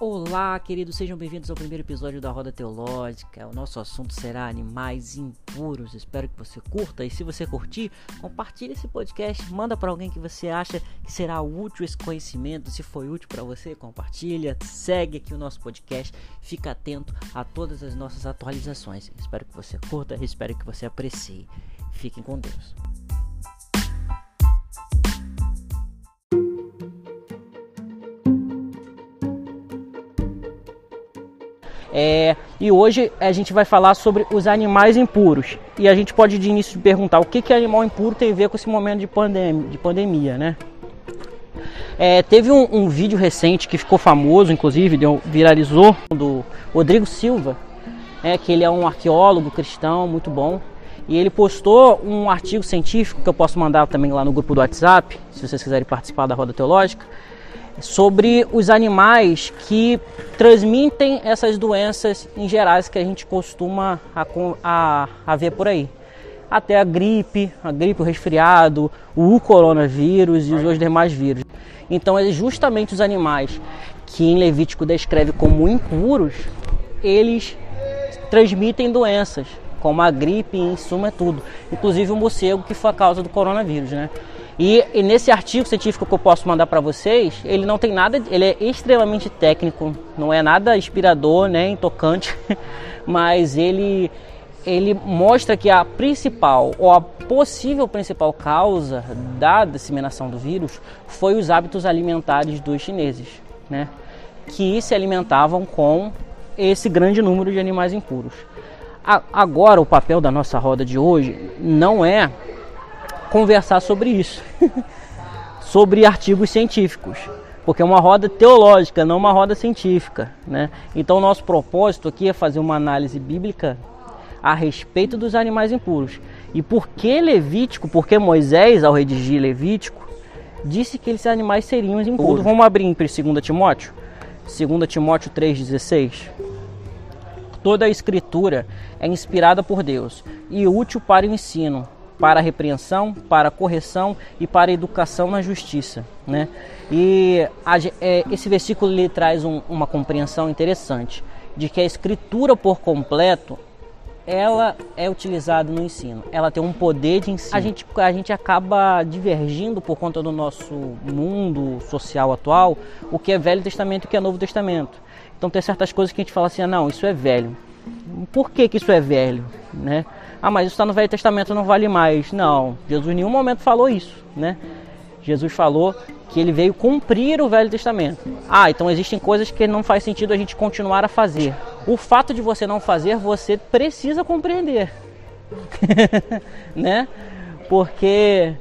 Olá, queridos, sejam bem-vindos ao primeiro episódio da Roda Teológica. O nosso assunto será animais impuros. Espero que você curta e se você curtir, compartilhe esse podcast, manda para alguém que você acha que será útil esse conhecimento. Se foi útil para você, compartilha, segue aqui o nosso podcast, fica atento a todas as nossas atualizações. Espero que você curta, espero que você aprecie. Fiquem com Deus. É, e hoje a gente vai falar sobre os animais impuros. E a gente pode de início perguntar o que, que animal impuro tem a ver com esse momento de, pandem de pandemia, né? É, teve um, um, vídeo recente que ficou famoso, inclusive, deu, viralizou, do Rodrigo Silva, é, que ele é um arqueólogo cristão muito bom. E ele postou um artigo científico que eu posso mandar também lá no grupo do WhatsApp, se vocês quiserem participar da roda teológica sobre os animais que transmitem essas doenças em gerais que a gente costuma a, a, a ver por aí. Até a gripe, a gripe, o resfriado, o coronavírus e os demais vírus. Então, é justamente os animais que em Levítico descreve como impuros, eles transmitem doenças, como a gripe, em suma é tudo. Inclusive o morcego que foi a causa do coronavírus, né? E, e, nesse artigo científico que eu posso mandar para vocês, ele não tem nada, ele é extremamente técnico, não é nada inspirador, nem tocante, mas ele ele mostra que a principal ou a possível principal causa da disseminação do vírus foi os hábitos alimentares dos chineses, né? Que se alimentavam com esse grande número de animais impuros. agora o papel da nossa roda de hoje não é conversar sobre isso, sobre artigos científicos, porque é uma roda teológica, não uma roda científica, né? Então nosso propósito aqui é fazer uma análise bíblica a respeito dos animais impuros. E por que Levítico, porque Moisés ao redigir Levítico disse que esses animais seriam impuros. Vamos abrir em 2 Timóteo, 2 Timóteo 3:16. Toda a escritura é inspirada por Deus e útil para o ensino, para repreensão, para correção e para educação na justiça. Né? E a, é, esse versículo lhe traz um, uma compreensão interessante de que a escritura por completo ela é utilizada no ensino. Ela tem um poder de ensino. A gente, a gente acaba divergindo por conta do nosso mundo social atual, o que é Velho Testamento e o que é Novo Testamento. Então tem certas coisas que a gente fala assim, ah, não, isso é velho. Por que, que isso é velho? Né? Ah, mas isso está no Velho Testamento, não vale mais. Não, Jesus em nenhum momento falou isso, né? Jesus falou que ele veio cumprir o Velho Testamento. Ah, então existem coisas que não faz sentido a gente continuar a fazer. O fato de você não fazer, você precisa compreender, né? Porque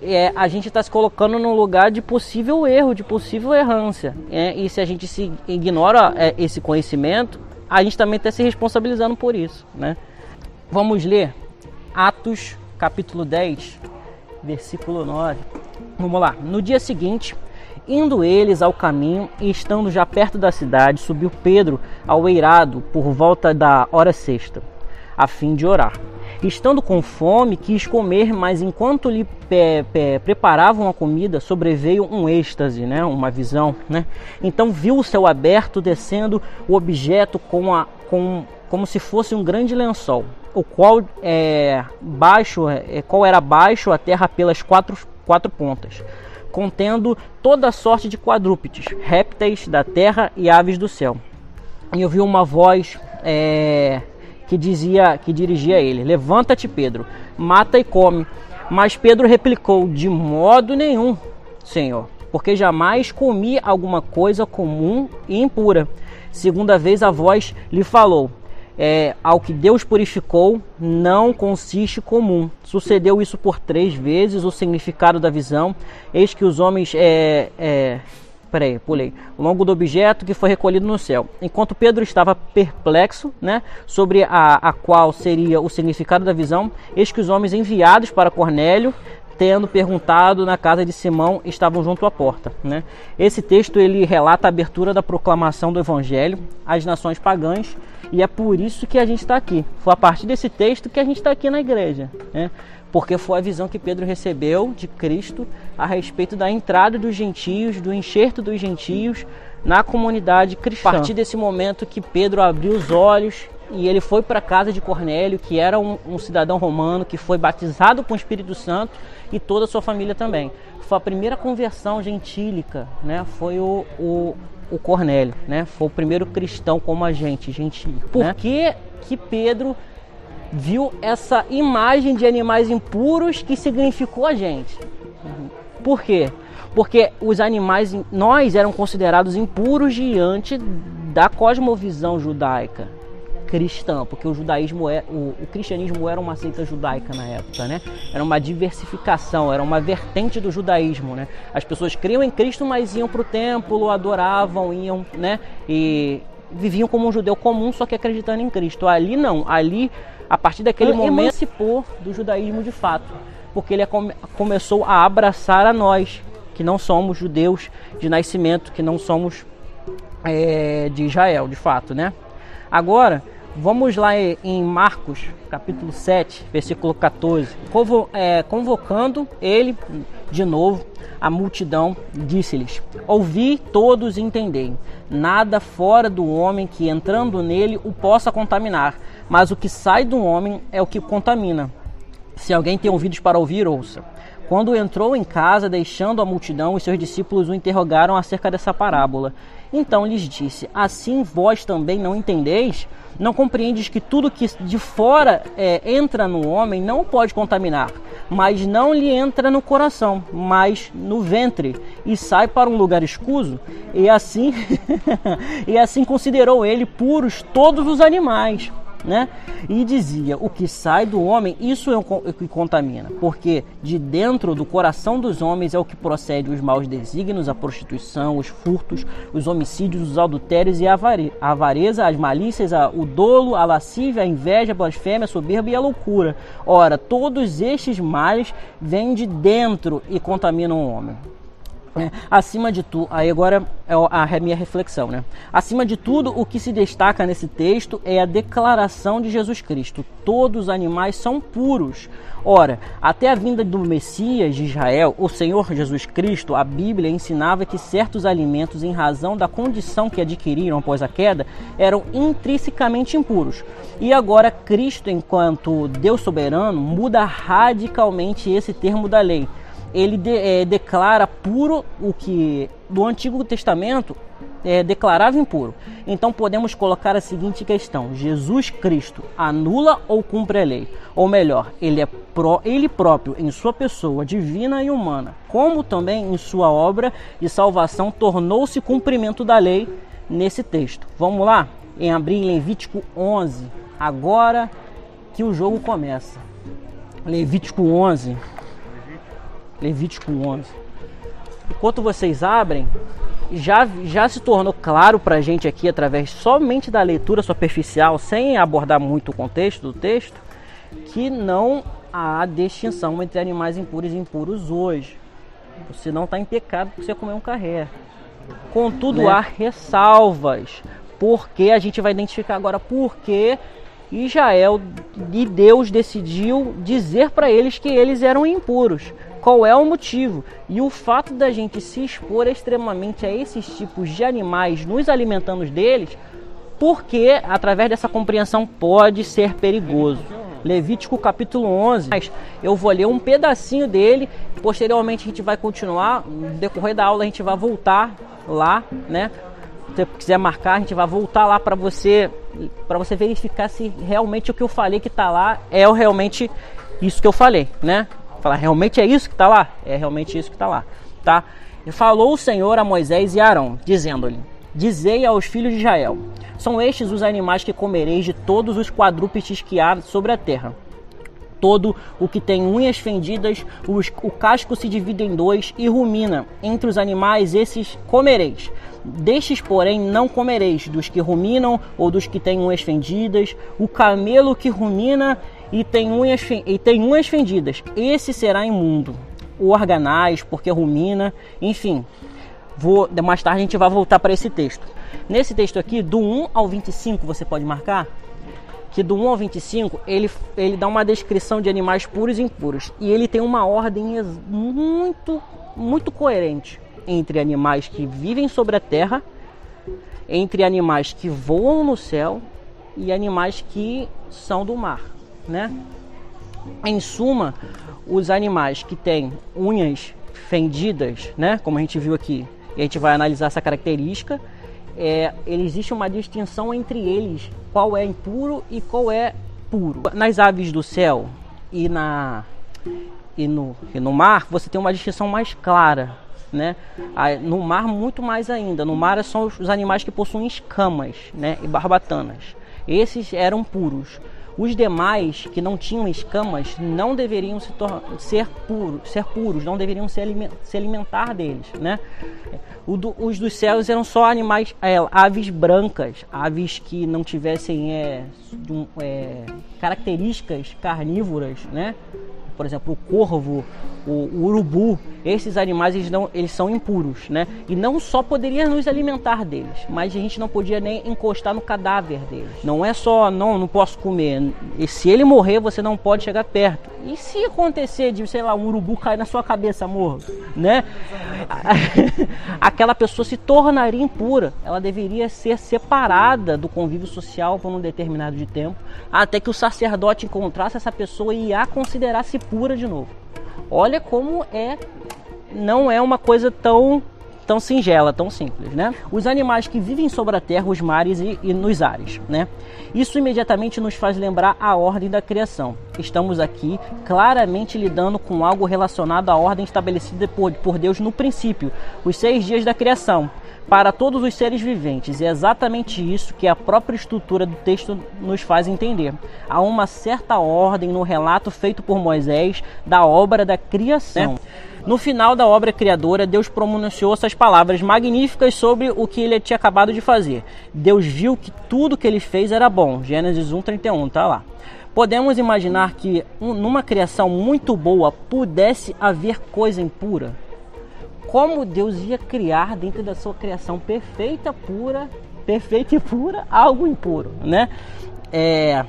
é, a gente está se colocando num lugar de possível erro, de possível errância. É, e se a gente se ignora é, esse conhecimento, a gente também está se responsabilizando por isso, né? Vamos ler Atos capítulo 10, versículo 9. Vamos lá. No dia seguinte, indo eles ao caminho e estando já perto da cidade, subiu Pedro ao eirado por volta da hora sexta, a fim de orar. Estando com fome, quis comer, mas enquanto lhe preparavam a comida, sobreveio um êxtase, né? uma visão. Né? Então viu o céu aberto, descendo o objeto com a, com, como se fosse um grande lençol o qual é baixo, é, qual era baixo a terra pelas quatro, quatro pontas, contendo toda sorte de quadrúpedes, répteis da terra e aves do céu. E ouvi uma voz é, que dizia, que dirigia a ele: Levanta-te, Pedro, mata e come. Mas Pedro replicou: De modo nenhum, Senhor, porque jamais comi alguma coisa comum e impura. Segunda vez a voz lhe falou: é, ao que Deus purificou não consiste comum. Sucedeu isso por três vezes, o significado da visão. Eis que os homens. É, é, peraí, pulei. O longo do objeto que foi recolhido no céu. Enquanto Pedro estava perplexo né, sobre a, a qual seria o significado da visão, eis que os homens enviados para Cornélio tendo perguntado na casa de Simão, estavam junto à porta. Né? Esse texto ele relata a abertura da proclamação do Evangelho às nações pagãs e é por isso que a gente está aqui. Foi a partir desse texto que a gente está aqui na igreja, né? porque foi a visão que Pedro recebeu de Cristo a respeito da entrada dos gentios, do enxerto dos gentios na comunidade cristã. A partir desse momento que Pedro abriu os olhos e ele foi para a casa de Cornélio, que era um, um, cidadão romano, que foi batizado com o Espírito Santo e toda a sua família também. Foi a primeira conversão gentílica, né? Foi o, o, o Cornélio, né? Foi o primeiro cristão como a gente, gentílico. Por né? que, que Pedro viu essa imagem de animais impuros que significou a gente? Por quê? Porque os animais, nós eram considerados impuros diante da cosmovisão judaica cristã, porque o judaísmo é o, o, cristianismo era uma seita judaica na época, né? Era uma diversificação, era uma vertente do judaísmo, né? As pessoas criam em Cristo, mas iam para o templo, adoravam, iam, né? E viviam como um judeu comum, só que acreditando em Cristo. Ali não, ali a partir daquele momento emancipou do judaísmo de fato, porque ele começou a abraçar a nós que não somos judeus de nascimento, que não somos é, de Israel, de fato, né? Agora, Vamos lá em Marcos, capítulo 7, versículo 14. É, convocando ele de novo, a multidão disse-lhes: Ouvi todos e. Nada fora do homem que entrando nele o possa contaminar, mas o que sai do homem é o que contamina. Se alguém tem ouvidos para ouvir, ouça. Quando entrou em casa, deixando a multidão, os seus discípulos o interrogaram acerca dessa parábola. Então lhes disse: Assim vós também não entendeis? Não compreendes que tudo que de fora é, entra no homem não pode contaminar, mas não lhe entra no coração, mas no ventre e sai para um lugar escuso. E assim, e assim considerou ele puros todos os animais né? E dizia: o que sai do homem, isso é o que contamina, porque de dentro do coração dos homens é o que procede os maus desígnios, a prostituição, os furtos, os homicídios, os adultérios e a avareza, as malícias, o dolo, a lascívia, a inveja, a blasfêmia, a soberba e a loucura. Ora, todos estes males vêm de dentro e contaminam o homem. É, acima de tudo, aí agora é a minha reflexão, né? Acima de tudo, o que se destaca nesse texto é a declaração de Jesus Cristo: todos os animais são puros. Ora, até a vinda do Messias de Israel, o Senhor Jesus Cristo, a Bíblia ensinava que certos alimentos, em razão da condição que adquiriram após a queda, eram intrinsecamente impuros. E agora, Cristo, enquanto Deus soberano, muda radicalmente esse termo da lei ele de, é, declara puro o que do Antigo Testamento é, declarava impuro. Então podemos colocar a seguinte questão: Jesus Cristo anula ou cumpre a lei? Ou melhor, ele é pró, ele próprio em sua pessoa divina e humana, como também em sua obra de salvação tornou-se cumprimento da lei nesse texto. Vamos lá? Em abrir Levítico 11, agora que o jogo começa. Levítico 11 Levítico 11. Enquanto vocês abrem, já, já se tornou claro para a gente aqui, através somente da leitura superficial, sem abordar muito o contexto do texto, que não há distinção entre animais impuros e impuros hoje. Você não está em pecado porque você comer um carré. Contudo, né? há ressalvas, porque a gente vai identificar agora por que Israel e Deus decidiu dizer para eles que eles eram impuros qual é o motivo. E o fato da gente se expor extremamente a esses tipos de animais, nos alimentando deles, porque através dessa compreensão pode ser perigoso. Levítico capítulo 11. Mas eu vou ler um pedacinho dele, posteriormente a gente vai continuar, no decorrer da aula a gente vai voltar lá, né? Se quiser marcar, a gente vai voltar lá para você para você verificar se realmente o que eu falei que está lá é realmente isso que eu falei, né? Falar, realmente é isso que está lá? É realmente isso que está lá, tá? E falou o Senhor a Moisés e Arão, dizendo-lhe: Dizei aos filhos de Israel: São estes os animais que comereis de todos os quadrúpedes que há sobre a terra. Todo o que tem unhas fendidas, os, o casco se divide em dois e rumina. Entre os animais, esses comereis. Destes, porém, não comereis dos que ruminam ou dos que têm unhas fendidas. O camelo que rumina e tem unhas, e tem unhas fendidas. Esse será imundo. O organais, porque rumina, enfim. Vou, mais tarde a gente vai voltar para esse texto. Nesse texto aqui, do 1 ao 25, você pode marcar que do 1 ao 25 ele, ele dá uma descrição de animais puros e impuros. E ele tem uma ordem muito, muito coerente entre animais que vivem sobre a terra entre animais que voam no céu e animais que são do mar, né? Em suma, os animais que têm unhas fendidas, né, como a gente viu aqui, e a gente vai analisar essa característica, é, existe uma distinção entre eles, qual é impuro e qual é puro. Nas aves do céu e, na, e, no, e no mar, você tem uma distinção mais clara. Né? No mar, muito mais ainda. No mar são os animais que possuem escamas né? e barbatanas. Esses eram puros. Os demais que não tinham escamas não deveriam se ser, puros, ser puros, não deveriam se, aliment se alimentar deles. Né? Do, os dos céus eram só animais, é, aves brancas, aves que não tivessem é, é, características carnívoras, né? por exemplo, o corvo, o, o, urubu, esses animais eles, não, eles são impuros, né? E não só poderia nos alimentar deles, mas a gente não podia nem encostar no cadáver deles. Não é só, não, não posso comer. E se ele morrer, você não pode chegar perto. E se acontecer de, sei lá, um urubu cair na sua cabeça, morro, né? Aquela pessoa se tornaria impura. Ela deveria ser separada do convívio social por um determinado de tempo, até que o sacerdote encontrasse essa pessoa e a considerasse pura de novo. Olha como é não é uma coisa tão tão singela, tão simples, né? Os animais que vivem sobre a terra, os mares e, e, nos ares, né? Isso imediatamente nos faz lembrar a ordem da criação. Estamos aqui claramente lidando com algo relacionado à ordem estabelecida por, por Deus no princípio, os seis dias da criação para todos os seres viventes. E é exatamente isso que a própria estrutura do texto nos faz entender. Há uma certa ordem no relato feito por Moisés da obra da criação. No final da obra criadora, Deus pronunciou essas palavras magníficas sobre o que ele tinha acabado de fazer. Deus viu que tudo que ele fez era bom. Gênesis 1:31, tá lá. Podemos imaginar que numa criação muito boa pudesse haver coisa impura? Como Deus ia criar dentro da sua criação perfeita, pura, perfeita e pura, algo impuro, né? É,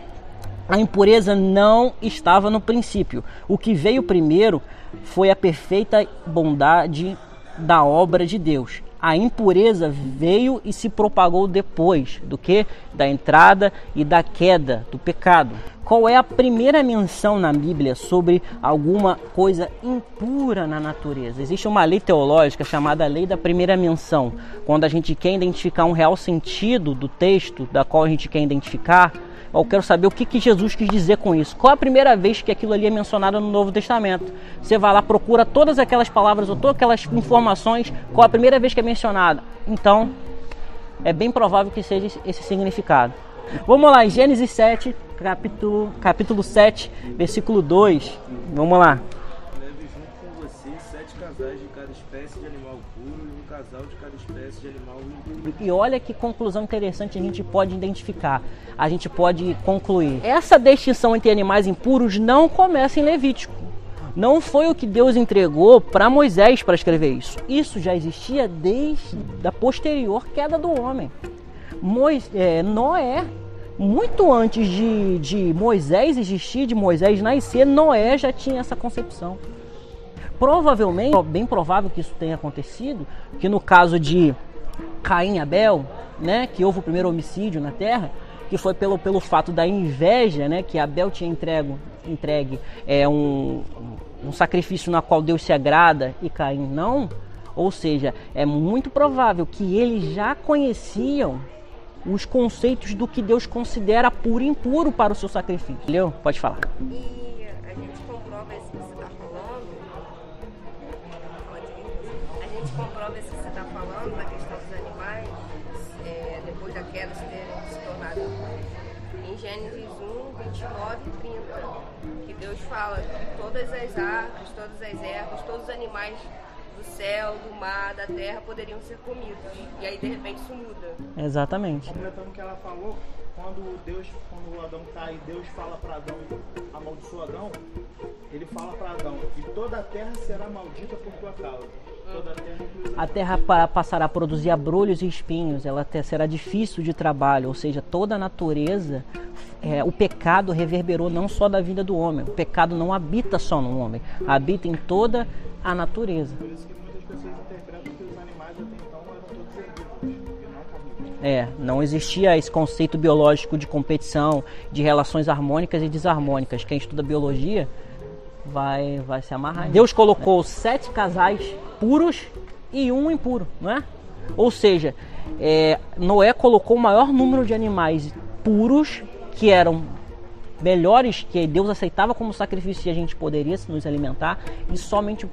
a impureza não estava no princípio. O que veio primeiro foi a perfeita bondade da obra de Deus. A impureza veio e se propagou depois do que da entrada e da queda do pecado. Qual é a primeira menção na Bíblia sobre alguma coisa impura na natureza? Existe uma lei teológica chamada lei da primeira menção. Quando a gente quer identificar um real sentido do texto da qual a gente quer identificar, eu quero saber o que, que Jesus quis dizer com isso. Qual a primeira vez que aquilo ali é mencionado no Novo Testamento? Você vai lá, procura todas aquelas palavras ou todas aquelas informações, qual a primeira vez que é mencionada? Então, é bem provável que seja esse significado. Vamos lá, Gênesis 7, capítulo, capítulo 7, versículo 2. Vamos lá. Leve junto com você sete casais de cada espécie de animal puro casal de cada espécie de animal. E olha que conclusão interessante a gente pode identificar. A gente pode concluir. Essa distinção entre animais impuros não começa em Levítico. Não foi o que Deus entregou para Moisés para escrever isso. Isso já existia desde a posterior queda do homem. Mois, é, Noé muito antes de, de Moisés existir, de Moisés nascer, Noé já tinha essa concepção. Provavelmente, bem provável que isso tenha acontecido, que no caso de Caim e Abel, né, que houve o primeiro homicídio na terra, que foi pelo, pelo fato da inveja, né, que Abel tinha entrego, entregue é, um, um sacrifício na qual Deus se agrada e Caim não. Ou seja, é muito provável que eles já conheciam os conceitos do que Deus considera puro e impuro para o seu sacrifício. Entendeu? Pode falar. Fala que todas as árvores, todas as ervas, todos os animais do céu, do mar, da terra poderiam ser comidos. E aí de repente isso muda. Exatamente. Completando o que ela falou, quando Deus, quando o Adão cai, Deus fala para Adão, amaldiçoa Adão, ele fala para Adão, e toda a terra será maldita por tua causa. A terra, passará a produzir abrolhos e espinhos, ela será difícil de trabalho, ou seja, toda a natureza, é, o pecado reverberou não só da vida do homem, o pecado não habita só no homem, habita em toda a natureza. Por isso que muitas pessoas interpretam que os animais até então eram todos herbívoros não carnívoros. É, não existia esse conceito biológico de competição, de relações harmônicas e desarmônicas. Quem estuda biologia vai, vai se amarrar. Deus colocou sete casais puros e um impuro, não é? Ou seja, é, Noé colocou o maior número de animais puros que eram melhores que Deus aceitava como sacrifício e a gente poderia nos alimentar e somente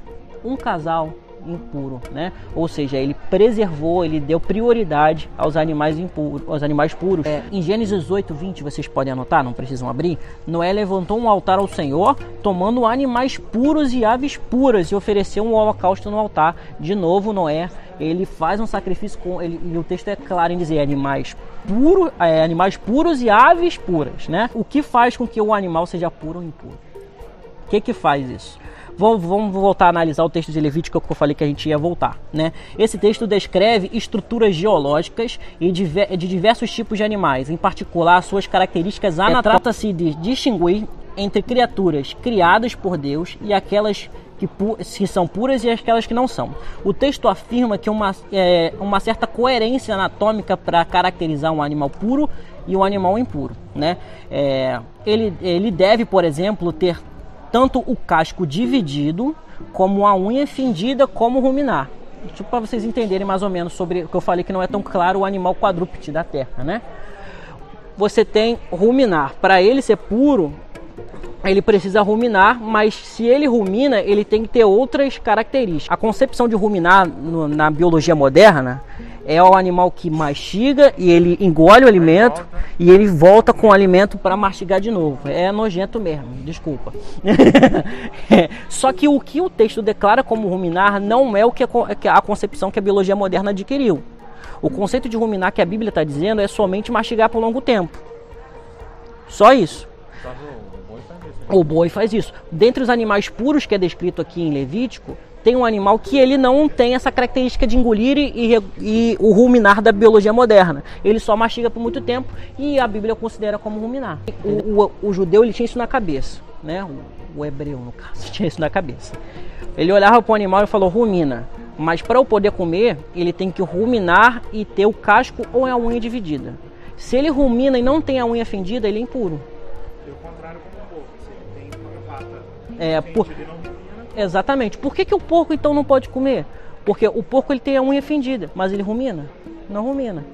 um casal impuro, né? Ou seja, ele preservou, ele deu prioridade aos animais impuros, aos animais puros. É, em Gênesis 8, 20, vocês podem anotar, não precisam abrir. Noé levantou um altar ao Senhor, tomando animais puros e aves puras e ofereceu um holocausto no altar. De novo, Noé ele faz um sacrifício com ele, e o texto é claro em dizer animais puros, é, animais puros e aves puras, né? O que faz com que o animal seja puro ou impuro? O que que faz isso? Vamos, vamos voltar a analisar o texto de Levítico que eu falei que a gente ia voltar. Né? Esse texto descreve estruturas geológicas e de diversos tipos de animais, em particular suas características anatómicas. Trata-se de distinguir entre criaturas criadas por Deus e aquelas que, que, são puras e aquelas que não são. O texto afirma que uma, é, uma certa coerência anatômica para caracterizar um animal puro e um animal impuro. Né? É, ele, ele deve, por exemplo, ter tanto o casco dividido, como a unha fendida, como ruminar. Tipo, para vocês entenderem mais ou menos sobre o que eu falei que não é tão claro o animal quadrúpede da Terra, né? Você tem ruminar. Para ele ser puro, ele precisa ruminar, mas se ele rumina, ele tem que ter outras características. A concepção de ruminar no, na biologia moderna é o animal que mastiga e ele engole o alimento e ele volta com o alimento para mastigar de novo. É nojento mesmo, desculpa. é. Só que o que o texto declara como ruminar não é o que a concepção que a biologia moderna adquiriu. O conceito de ruminar que a Bíblia está dizendo é somente mastigar por longo tempo. Só isso. O boi faz isso. Dentre os animais puros que é descrito aqui em Levítico, tem um animal que ele não tem essa característica de engolir e, e, o ruminar da biologia moderna. Ele só mastiga por muito tempo e a Bíblia considera como ruminar. O, o, o judeu ele tinha isso na cabeça, né? O, o, hebreu no caso tinha isso na cabeça. Ele olhava para o animal e falou rumina. Mas para eu poder comer, ele tem que ruminar e ter o casco ou a unha dividida. Se ele rumina e não tem a unha fendida, ele é impuro. É, por... Exatamente. Por que, que o porco então não pode comer? Porque o porco ele tem a unha fendida, mas ele rumina? Não rumina.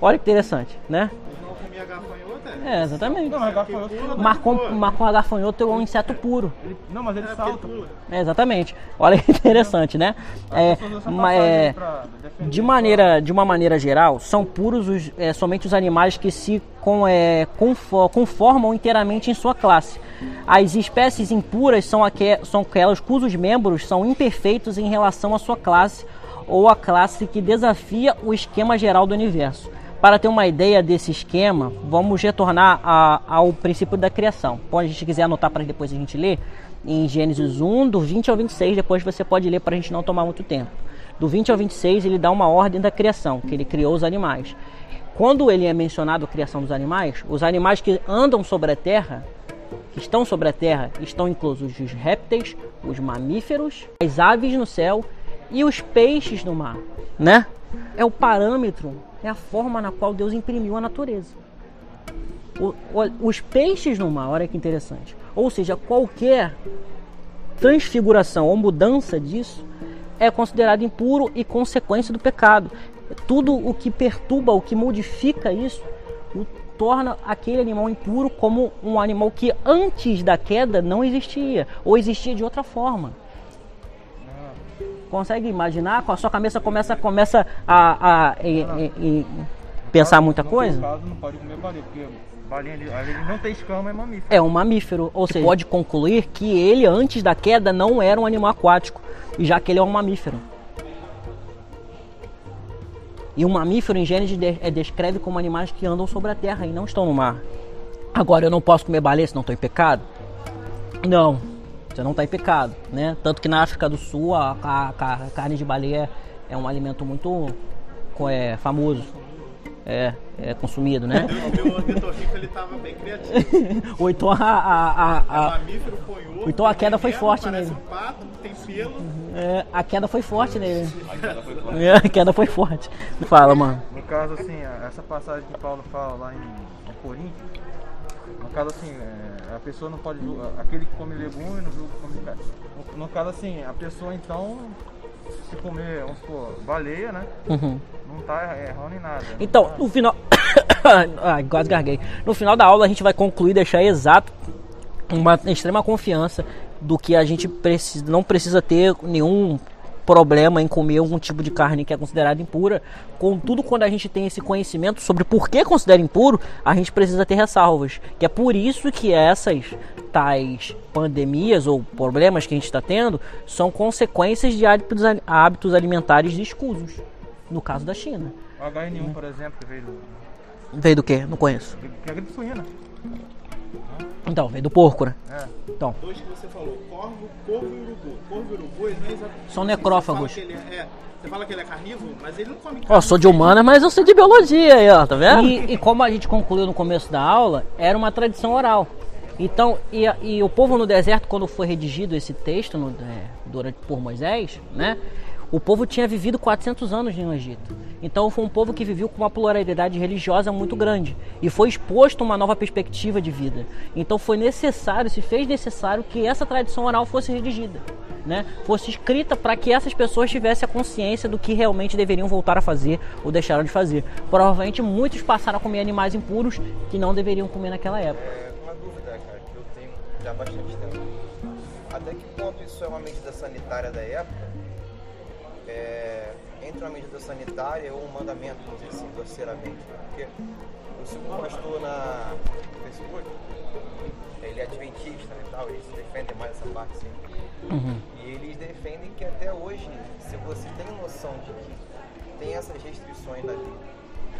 Olha que interessante, né? Não comia gafanhoto, É, exatamente. Não, mas gafanhoto pula Mas com, mas com a gafanhoto é um inseto puro. Ele- Não, mas ele É, salta. ele. É, exatamente. Olha que interessante, né? É, é, de maneira, de uma maneira geral, são puros os- é, somente os animais que se com, é, confo- conformam inteiramente em sua classe. As espécies impuras são, aque, são aquelas cujos membros são imperfeitos em relação à sua classe ou à classe que desafia o esquema geral do universo. Para ter uma ideia desse esquema, vamos retornar a- ao princípio da criação. Pode, a gente quiser anotar para depois a gente ler, em Gênesis 1, do 20 ao 26, depois você pode ler para a gente não tomar muito tempo. Do 20 ao 26, ele dá uma ordem da criação, que ele criou os animais. Quando ele é mencionado a criação dos animais, os animais que andam sobre a terra, que estão sobre a terra, estão inclusos os répteis, os mamíferos, as aves no céu e os peixes no mar, né? É o parâmetro, é a forma na qual Deus imprimiu a natureza. O- o- os peixes no mar, olha que interessante. Ou seja, qualquer transfiguração ou mudança disso é considerado impuro e consequência do pecado. Tudo o que perturba, o que modifica isso, o torna aquele animal impuro como um animal que antes da queda não existia ou existia de outra forma. Consegue imaginar? Com a sua cabeça começa, começa a, a- e- e- e pensar muita coisa? teu caso, não pode comer baleia, porque balinha ali, ele não tem escama, é mamífero. É um mamífero, ou seja, pode concluir que ele antes da queda não era um animal aquático, já que ele é um mamífero. E um mamífero em Gênesis é descreve como animais que andam sobre a terra e não estão no mar. Agora eu não posso comer baleia se não estou em pecado? Não, você não está em pecado, né? Tanto que na África do Sul a, a- a carne de baleia é um alimento muito é, famoso, é, é consumido, né? O meu ornitorrinco ele tava bem criativo. Ou então a, a, a- É a- mamífero, ponhoso. Então a queda foi forte parece nele. um pato, tem pelo. É, a queda foi forte nele. É, a queda foi forte. Fala, mano. No caso, assim, essa passagem que Paulo fala lá em, em Coríntios, no caso, assim, é, a pessoa não pode julgar, aquele que come legume não julga que come carne. No, no caso, assim, a pessoa, então, se comer, vamos supor, baleia, né? Uhum. Não tá errando em nada. Então, no final. Ai, quase garguei. No final da aula a gente vai concluir, deixar exato uma extrema confiança do que a gente precisa, não precisa ter nenhum problema em comer algum tipo de carne que é considerada impura. Contudo, quando a gente tem esse conhecimento sobre por que considera impuro, a gente precisa ter ressalvas. Que é por isso que essas tais pandemias ou problemas que a gente está tendo são consequências de hábitos, hábitos alimentares escusos. No caso da China. O HN1, por exemplo, que veio do. Veio do quê? Não conheço. Que é a gripe suína. Então, veio do porco, né? É. Então, Dois que você falou, corvo, corvo e urubu. Corvo e urubu, ele não é exatamente. São necrófagos. Você fala, que ele é, é, você fala que ele é carnívoro, mas ele não come carne. Ó, sou de humana, mas eu sou de biologia aí, ó, tá vendo? E, e como a gente concluiu no começo da aula, era uma tradição oral. Então, e, e o povo no deserto, quando foi redigido esse texto no, é, durante por Moisés, né? O povo tinha vivido 400 anos no Egito. Então foi um povo que viveu com uma pluralidade religiosa muito grande e foi exposto a uma nova perspectiva de vida. Então foi necessário, se fez necessário que essa tradição oral fosse redigida, né? Fosse escrita para que essas pessoas tivessem a consciência do que realmente deveriam voltar a fazer ou deixaram de fazer. Provavelmente muitos passaram a comer animais impuros que não deveriam comer naquela época. É uma dúvida, cara, que eu tenho já há bastante tempo. Até que ponto isso é uma medida sanitária da época? É, entre uma medida sanitária ou um mandamento, vamos dizer assim, grosseiramente. Porque eu sigo um pastor na no Facebook, ele é adventista e tal, eles defendem mais essa parte assim. Uhum. E eles defendem que até hoje, se você tem noção de que tem essas restrições na lei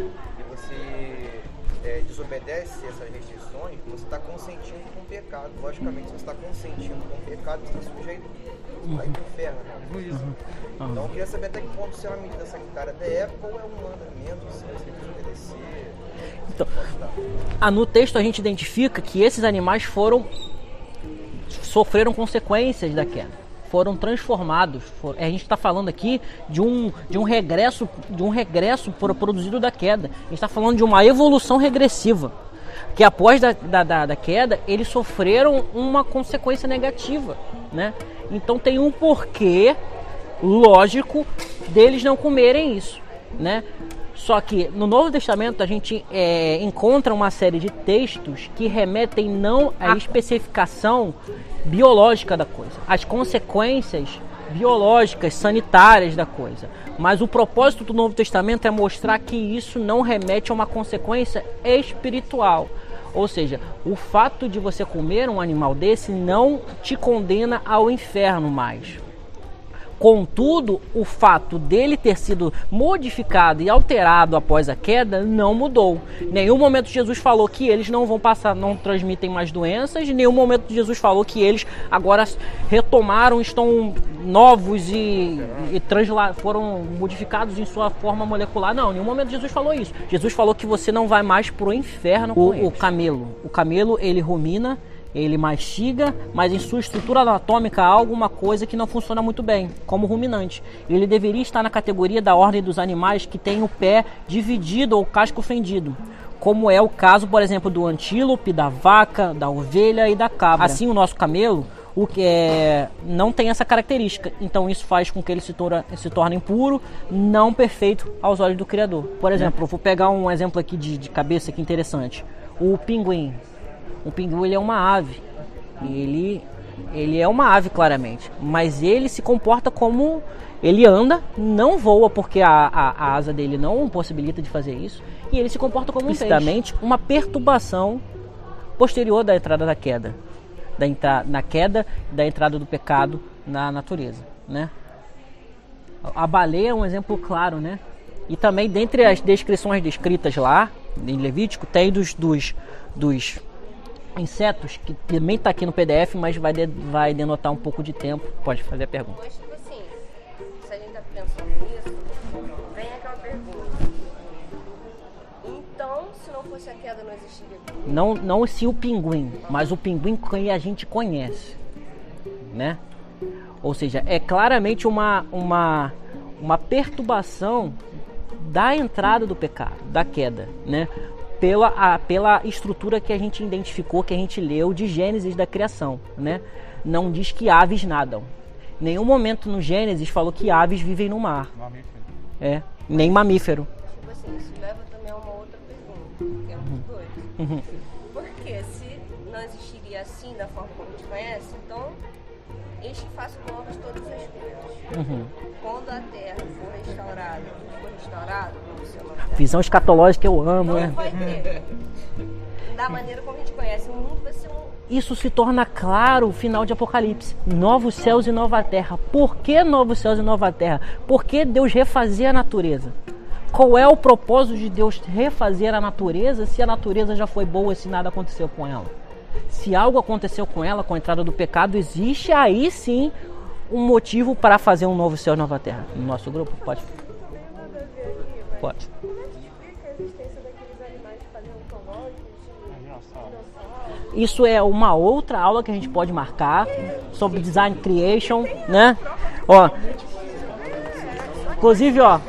e você é, desobedece essas restrições, você está consentindo com o pecado. Logicamente, se você está consentindo com o pecado, você está sujeito a ir para o inferno. Né? Então, eu queria saber até que ponto isso é uma medida sanitária da época ou é um mandamento, se você desobedecer. Então. Ah, no texto a gente identifica que esses animais foram sofreram consequências da queda, foram transformados. For- a gente está falando aqui de um, de um regresso de um regresso produzido da queda. A gente está falando de uma evolução regressiva. Que após da, da- da queda, eles sofreram uma consequência negativa. Né? Então tem um porquê lógico deles não comerem isso. Né? Só que no Novo Testamento a gente é, encontra uma série de textos que remetem não à especificação biológica da coisa, às consequências biológicas, sanitárias da coisa. Mas o propósito do Novo Testamento é mostrar que isso não remete a uma consequência espiritual. Ou seja, o fato de você comer um animal desse não te condena ao inferno mais. Contudo, o fato dele ter sido modificado e alterado após a queda não mudou. Nenhum momento Jesus falou que eles não vão passar, não transmitem mais doenças. Nenhum momento Jesus falou que eles agora retomaram, estão novos e, e transla- foram modificados em sua forma molecular. Não, nenhum momento Jesus falou isso. Jesus falou que você não vai mais pro inferno. O, o camelo, o camelo ele rumina ele mastiga, mas em sua estrutura anatômica há alguma coisa que não funciona muito bem, como o ruminante. Ele deveria estar na categoria da ordem dos animais que tem o pé dividido ou casco fendido, como é o caso, por exemplo, do antílope, da vaca, da ovelha e da cabra. Assim, o nosso camelo o que é, não tem essa característica. Então isso faz com que ele se, torna, se torne impuro, não perfeito aos olhos do Criador. Por exemplo, eu vou pegar um exemplo aqui de, de cabeça aqui interessante. O pinguim. O pinguim ele é uma ave. Ele, ele é uma ave claramente, mas ele se comporta como ele anda, não voa porque a, a, a asa dele não possibilita de fazer isso, e ele se comporta como explicitamente uma perturbação posterior da entrada da queda, da entra, na queda da entrada do pecado na natureza, né? A baleia é um exemplo claro, né? E também dentre as descrições descritas lá em Levítico tem dos dos, dos insetos que também está aqui no PDF, mas vai de- vai denotar um pouco de tempo. Pode fazer a pergunta. Mas, tipo assim, se a gente tá pensando nisso, vem aquela pergunta. Então, se não fosse a queda, não existiria. Não, não se o pinguim, mas o pinguim que a gente conhece, né? Ou seja, é claramente uma, uma, uma perturbação da entrada do pecado, da queda, né? Pela, a, pela estrutura que a gente identificou, que a gente leu de Gênesis da criação, né? Não diz que aves nadam. Nenhum momento no Gênesis falou que aves vivem no mar. Mamífero. É, nem mamífero. Tipo assim, isso leva também a uma outra pergunta, que é muito doido. Porque se não existiria assim, da forma como a gente conhece, então eis que faço novas todas as coisas. Uhum. Quando a terra for restaurada, for chama, Visão escatológica eu amo, não né? vai ter. Da maneira como a gente conhece, o mundo vai ser um. Isso se torna claro no final de Apocalipse. Novos céus e nova terra. Por que novos céus e nova terra? Por que Deus refazer a natureza? Qual é o propósito de Deus refazer a natureza se a natureza já foi boa e se nada aconteceu com ela? Se algo aconteceu com ela, com a entrada do pecado, existe aí sim um motivo para fazer um novo céu e nova terra. No nosso grupo, pode? Pode. Isso é uma outra aula que a gente pode marcar sobre design creation, né? Ó. Inclusive, ó.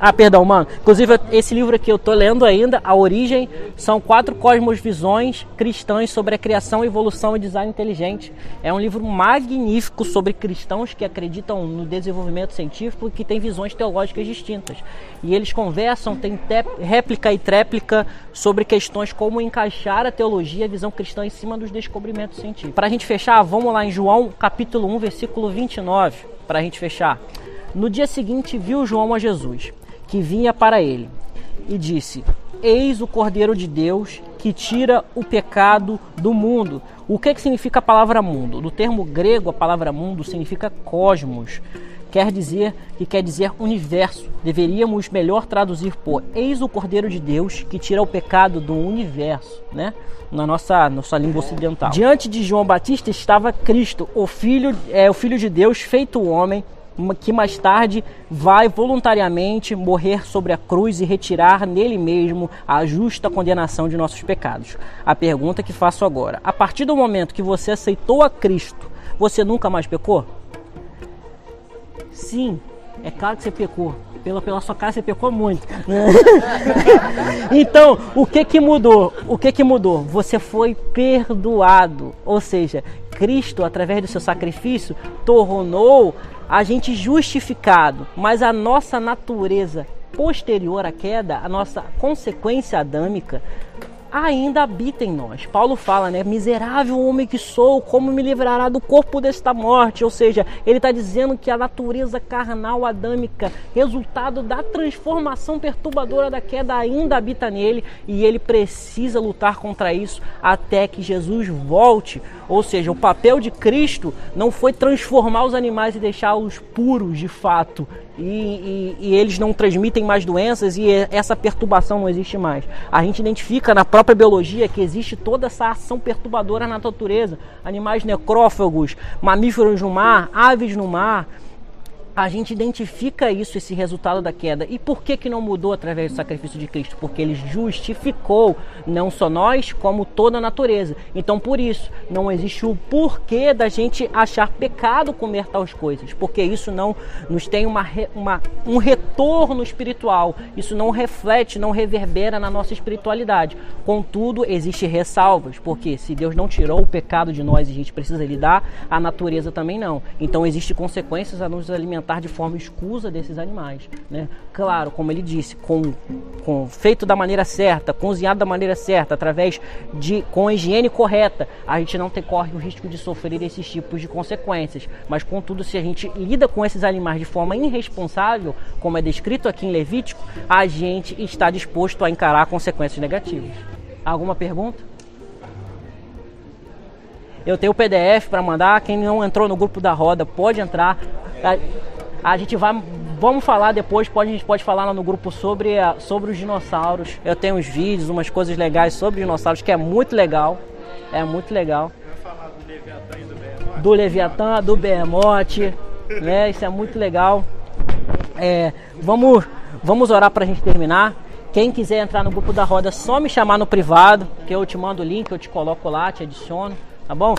Ah, perdão, mano. Inclusive, esse livro aqui eu tô lendo ainda, A Origem, são quatro cosmosvisões cristãs sobre a criação, evolução e design inteligente. É um livro magnífico sobre cristãos que acreditam no desenvolvimento científico e que têm visões teológicas distintas. E eles conversam, tem te- réplica e tréplica sobre questões como encaixar a teologia e a visão cristã em cima dos descobrimentos científicos. Para a gente fechar, vamos lá em João capítulo 1, versículo 29, para a gente fechar. No dia seguinte viu João a Jesus, que vinha para ele, e disse: Eis o Cordeiro de Deus que tira o pecado do mundo. O que, que significa a palavra mundo? No termo grego, a palavra mundo significa cosmos. Quer dizer que quer dizer universo. Deveríamos melhor traduzir por Eis o Cordeiro de Deus que tira o pecado do universo, né? Na nossa, nossa língua ocidental. Diante de João Batista estava Cristo, o filho, é, o filho de Deus feito homem, que mais tarde vai voluntariamente morrer sobre a cruz e retirar nele mesmo a justa condenação de nossos pecados. A pergunta que faço agora: a partir do momento que você aceitou a Cristo, você nunca mais pecou? Sim, é claro que você pecou. Pela, pela sua cara você pecou muito. então, o que que mudou? O que que mudou? Você foi perdoado. Ou seja, Cristo, através do seu sacrifício, tornou a gente justificado. Mas a nossa natureza posterior à queda, a nossa consequência adâmica, ainda habita em nós. Paulo fala, né? Miserável homem que sou, como me livrará do corpo desta morte? Ou seja, ele está dizendo que a natureza carnal adâmica, resultado da transformação perturbadora da queda, ainda habita nele e ele precisa lutar contra isso até que Jesus volte. Ou seja, o papel de Cristo não foi transformar os animais e deixá-los puros de fato. E, e, e eles não transmitem mais doenças e essa perturbação não existe mais. A gente identifica na própria biologia que existe toda essa ação perturbadora na natureza. Animais necrófagos, mamíferos no mar, aves no mar. A gente identifica isso, esse resultado da queda. E por que, que não mudou através do sacrifício de Cristo? Porque ele justificou não só nós, como toda a natureza. Então, por isso, não existe o porquê da gente achar pecado comer tais coisas. Porque isso não nos tem uma, uma, um retorno espiritual. Isso não reflete, não reverbera na nossa espiritualidade. Contudo, existe ressalvas. Porque se Deus não tirou o pecado de nós e a gente precisa lidar, a natureza também não. Então, existe consequências a nos alimentar de forma escusa desses animais. Né? Claro, como ele disse, com, com feito da maneira certa, cozinhado da maneira certa, através de com a higiene correta, a gente não tem, corre o risco de sofrer esses tipos de consequências. Mas, contudo, se a gente lida com esses animais de forma irresponsável, como é descrito aqui em Levítico, a gente está disposto a encarar consequências negativas. Alguma pergunta? Eu tenho o PDF para mandar. Quem não entrou no grupo da roda pode entrar. A, gente vai, vamos falar depois. Pode, a gente pode falar lá no grupo sobre, a- sobre os dinossauros. Eu tenho uns vídeos, umas coisas legais sobre dinossauros que é muito legal. É muito legal. Falar do Leviatã e do Behemoth? Do Leviatã, do Behemoth, né? Isso é muito legal. É, vamos, vamos orar para a gente terminar. Quem quiser entrar no grupo da roda, só me chamar no privado, que eu te mando o link, eu te coloco lá, te adiciono, tá bom?